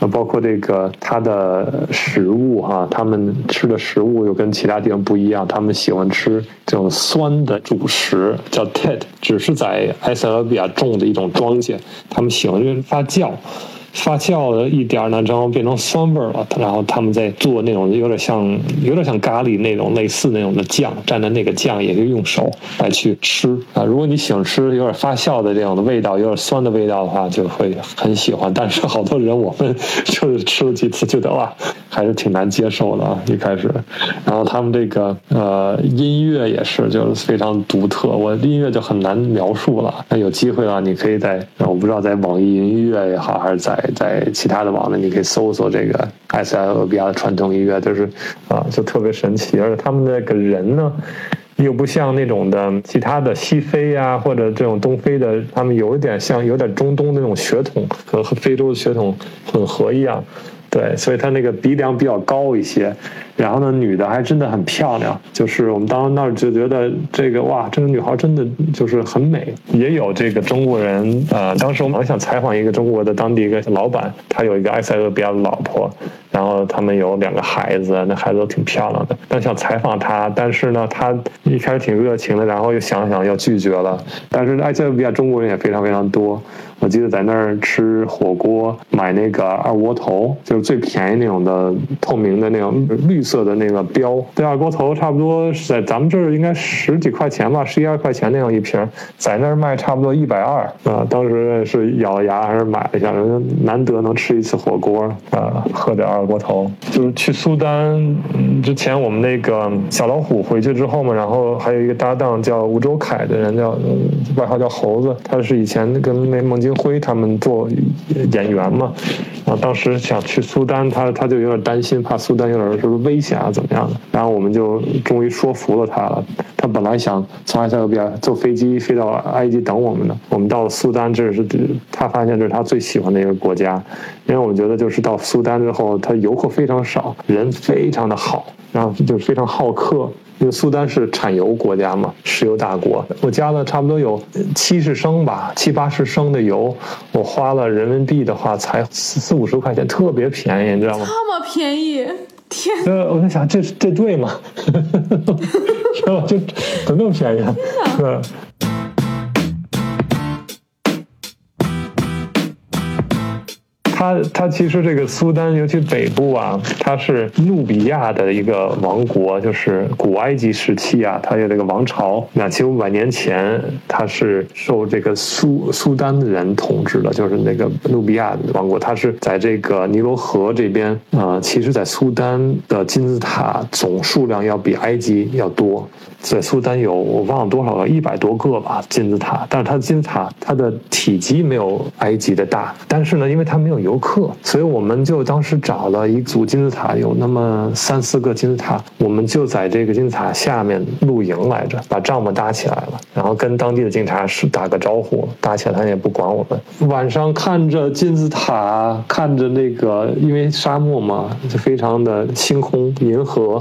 呃，包括这个它的食物哈，他们吃的食物又跟其他地方不一样，他们喜欢吃这种酸的主食，叫 tet，只是在埃塞俄比亚种的一种庄稼，他们喜欢发酵。发酵了一点呢，然后变成酸味了，然后他们在做那种有点像有点像咖喱那种类似那种的酱，蘸的那个酱也是用手来去吃啊。如果你喜欢吃有点发酵的这种的味道，有点酸的味道的话，就会很喜欢。但是好多人我们就是吃了几次觉得哇，还是挺难接受的啊，一开始。然后他们这个呃音乐也是就是非常独特，我音乐就很难描述了。那有机会了，你可以在我不知道在网易云音乐也好，还是在在其他的网站，你可以搜索这个埃塞俄比亚的传统音乐，就是啊，就特别神奇。而且他们那个人呢，又不像那种的其他的西非呀，或者这种东非的，他们有一点像有点中东那种血统和和非洲的血统混合一样。对，所以他那个鼻梁比较高一些。然后呢，女的还真的很漂亮，就是我们当时那儿就觉得这个哇，这个女孩真的就是很美。也有这个中国人，呃，当时我们想采访一个中国的当地一个老板，他有一个埃塞俄比亚的老婆，然后他们有两个孩子，那孩子都挺漂亮的。但想采访他，但是呢，他一开始挺热情的，然后又想想要拒绝了。但是埃塞俄比亚中国人也非常非常多，我记得在那儿吃火锅，买那个二锅头，就是最便宜那种的透明的那种绿。色的那个标，这二锅头差不多是在咱们这儿应该十几块钱吧，十一二块钱那样一瓶，在那儿卖差不多一百二啊。当时是咬牙还是买了一下，难得能吃一次火锅啊，喝点二锅头。就是去苏丹之前，我们那个小老虎回去之后嘛，然后还有一个搭档叫吴周凯的人，叫外号叫猴子，他是以前跟那孟京辉他们做演员嘛，然后当时想去苏丹，他他就有点担心，怕苏丹有点什么危险啊怎么样的，然后我们就终于说服了他了。他本来想从埃塞俄比亚坐飞机飞到埃及等我们的，我们到了苏丹，这是他发现这是他最喜欢的一个国家，因为我们觉得就是到苏丹之后，他游客非常少，人非常的好，然后就非常好客。因为苏丹是产油国家嘛，石油大国。我加了差不多有七十升吧，七八十升的油，我花了人民币的话才四四五十块钱，特别便宜，你知道吗？这么便宜，天！呃，我在想，这这对吗？是吧？就怎么那么便宜？对。它它其实这个苏丹，尤其北部啊，它是努比亚的一个王国，就是古埃及时期啊，它有这个王朝，两千五百年前，它是受这个苏苏丹的人统治的，就是那个努比亚王国，它是在这个尼罗河这边啊，其实，在苏丹的金字塔总数量要比埃及要多。在苏丹有我忘了多少个，一百多个吧金字塔，但是它的金字塔它的体积没有埃及的大，但是呢，因为它没有游客，所以我们就当时找了一组金字塔，有那么三四个金字塔，我们就在这个金字塔下面露营来着，把帐篷搭起来了，然后跟当地的警察是打个招呼，搭起来他也不管我们，晚上看着金字塔，看着那个因为沙漠嘛，就非常的星空银河。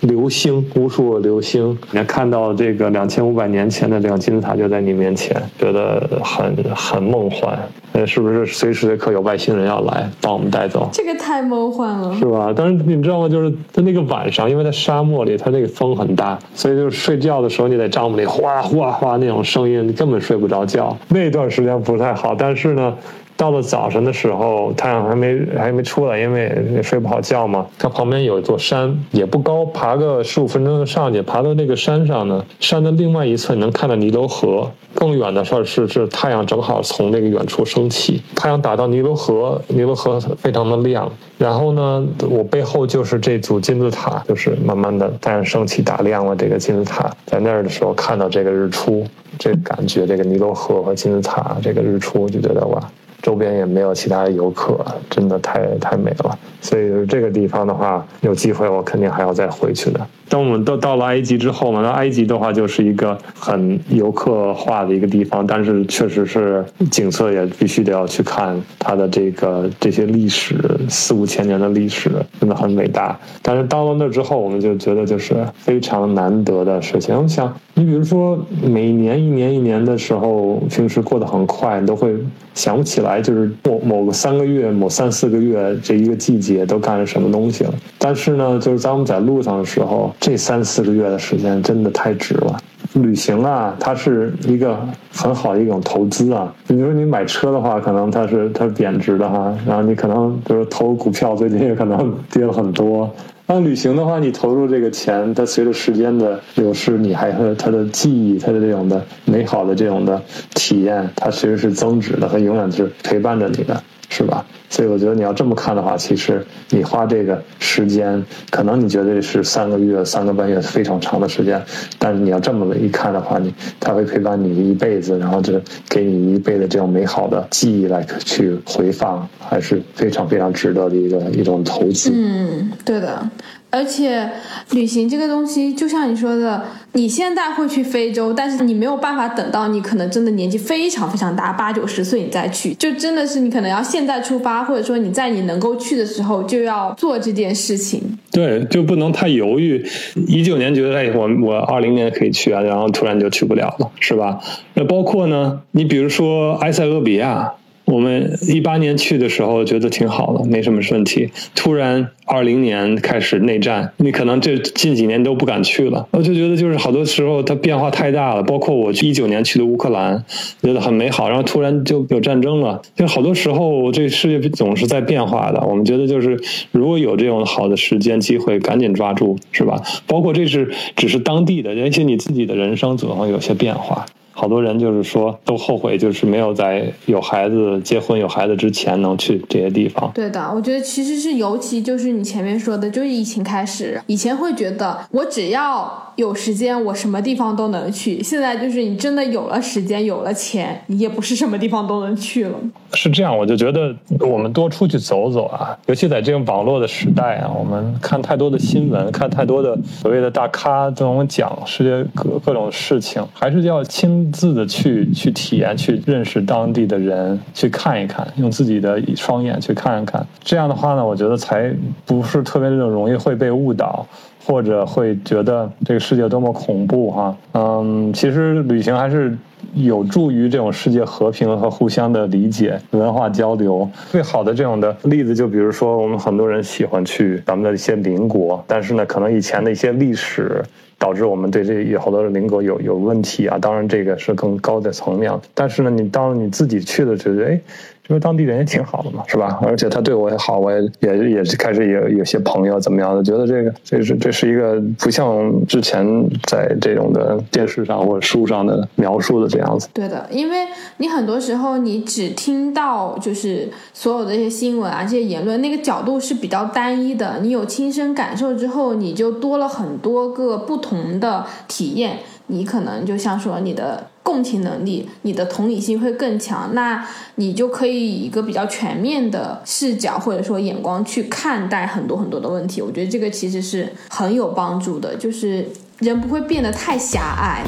流星，无数个流星，你看到这个两千五百年前的这个金字塔就在你面前，觉得很很梦幻。呃，是不是随时随刻有外星人要来把我们带走？这个太梦幻了，是吧？但是你知道吗？就是在那个晚上，因为在沙漠里，它那个风很大，所以就是睡觉的时候，你在帐篷里哗哗哗那种声音，你根本睡不着觉。那段时间不太好，但是呢。到了早晨的时候，太阳还没还没出来，因为睡不好觉嘛。它旁边有一座山，也不高，爬个十五分钟就上去。爬到那个山上呢，山的另外一侧能看到尼罗河。更远的时候是是太阳正好从那个远处升起，太阳打到尼罗河，尼罗河非常的亮。然后呢，我背后就是这组金字塔，就是慢慢的太阳升起打亮了这个金字塔。在那儿的时候看到这个日出，这感觉这个尼罗河和金字塔这个日出就觉得哇。周边也没有其他游客，真的太太美了。所以这个地方的话，有机会我肯定还要再回去的。当我们都到了埃及之后嘛，那埃及的话就是一个很游客化的一个地方，但是确实是景色也必须得要去看它的这个这些历史四五千年的历史，真的很伟大。但是到了那之后，我们就觉得就是非常难得的事情。我想，你比如说每年一年一年的时候，平时过得很快，你都会想不起来，就是某某个三个月、某三四个月这一个季节都干了什么东西了。但是呢，就是在我们在路上的时候。这三四个月的时间真的太值了。旅行啊，它是一个很好的一种投资啊。比如说你买车的话，可能它是它是贬值的哈，然后你可能比如投股票，最近也可能 跌了很多。那旅行的话，你投入这个钱，它随着时间的流逝，你还和它的记忆，它的这种的美好的这种的体验，它其实是增值的，它永远是陪伴着你的，是吧？所以我觉得你要这么看的话，其实你花这个时间，可能你觉得是三个月、三个半月非常长的时间，但是你要这么一看的话，你它会陪伴你一辈子，然后就给你一辈子这种美好的记忆来去回放，还是非常非常值得的一个一种投资。嗯，对的。而且，旅行这个东西，就像你说的，你现在会去非洲，但是你没有办法等到你可能真的年纪非常非常大，八九十岁你再去，就真的是你可能要现在出发，或者说你在你能够去的时候就要做这件事情。对，就不能太犹豫。一九年觉得哎，我我二零年可以去啊，然后突然就去不了了，是吧？那包括呢，你比如说埃塞俄比亚。我们一八年去的时候觉得挺好的，没什么问题。突然二零年开始内战，你可能这近几年都不敢去了。我就觉得就是好多时候它变化太大了。包括我一九年去的乌克兰，觉得很美好，然后突然就有战争了。就好多时候这世界总是在变化的。我们觉得就是如果有这种好的时间机会，赶紧抓住，是吧？包括这是只是当地的，而且你自己的人生总会有些变化。好多人就是说都后悔，就是没有在有孩子、结婚有孩子之前能去这些地方。对的，我觉得其实是尤其就是你前面说的，就是疫情开始，以前会觉得我只要有时间，我什么地方都能去。现在就是你真的有了时间，有了钱，你也不是什么地方都能去了。是这样，我就觉得我们多出去走走啊，尤其在这种网络的时代啊，我们看太多的新闻，看太多的所谓的大咖这种讲世界各各种事情，还是要亲自的去去体验，去认识当地的人，去看一看，用自己的双眼去看一看。这样的话呢，我觉得才不是特别的容易会被误导。或者会觉得这个世界多么恐怖哈，嗯，其实旅行还是有助于这种世界和平和互相的理解、文化交流。最好的这种的例子，就比如说我们很多人喜欢去咱们的一些邻国，但是呢，可能以前的一些历史导致我们对这有好多的邻国有有问题啊。当然，这个是更高的层面，但是呢，你当你自己去了，觉得哎。因为当地人也挺好的嘛，是吧？而且他对我也好，我也也也是开始也有些朋友怎么样的，觉得这个这是这是一个不像之前在这种的电视上或者书上的描述的这样子。对的，因为你很多时候你只听到就是所有的这些新闻啊，这些言论，那个角度是比较单一的。你有亲身感受之后，你就多了很多个不同的体验。你可能就像说你的共情能力、你的同理心会更强，那你就可以以一个比较全面的视角或者说眼光去看待很多很多的问题。我觉得这个其实是很有帮助的，就是人不会变得太狭隘。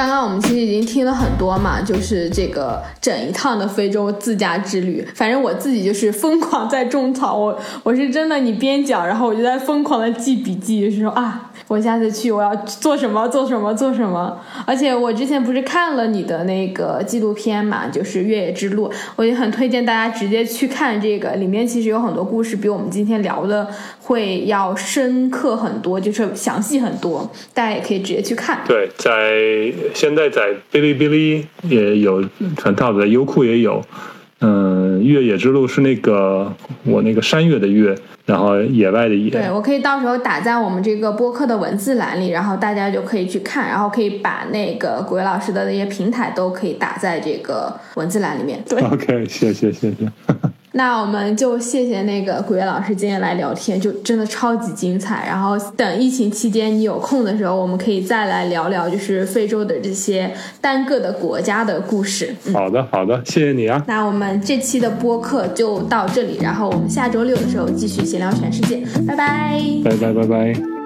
刚刚我们其实已经听了很多嘛，就是这个整一趟的非洲自驾之旅。反正我自己就是疯狂在种草，我我是真的，你边讲，然后我就在疯狂的记笔记，就是说啊，我下次去我要做什么做什么做什么。而且我之前不是看了你的那个纪录片嘛，就是越野之路，我也很推荐大家直接去看这个，里面其实有很多故事比我们今天聊的会要深刻很多，就是详细很多，大家也可以直接去看。对，在。现在在哔哩哔哩也有传套的，优酷也有。嗯，越野之路是那个我那个山岳的岳，然后野外的野。对，我可以到时候打在我们这个播客的文字栏里，然后大家就可以去看，然后可以把那个古伟老师的那些平台都可以打在这个文字栏里面。对，OK，谢谢谢谢。那我们就谢谢那个古月老师今天来聊天，就真的超级精彩。然后等疫情期间你有空的时候，我们可以再来聊聊，就是非洲的这些单个的国家的故事。好的，好的，谢谢你啊。那我们这期的播客就到这里，然后我们下周六的时候继续闲聊全世界，拜拜，拜拜，拜拜。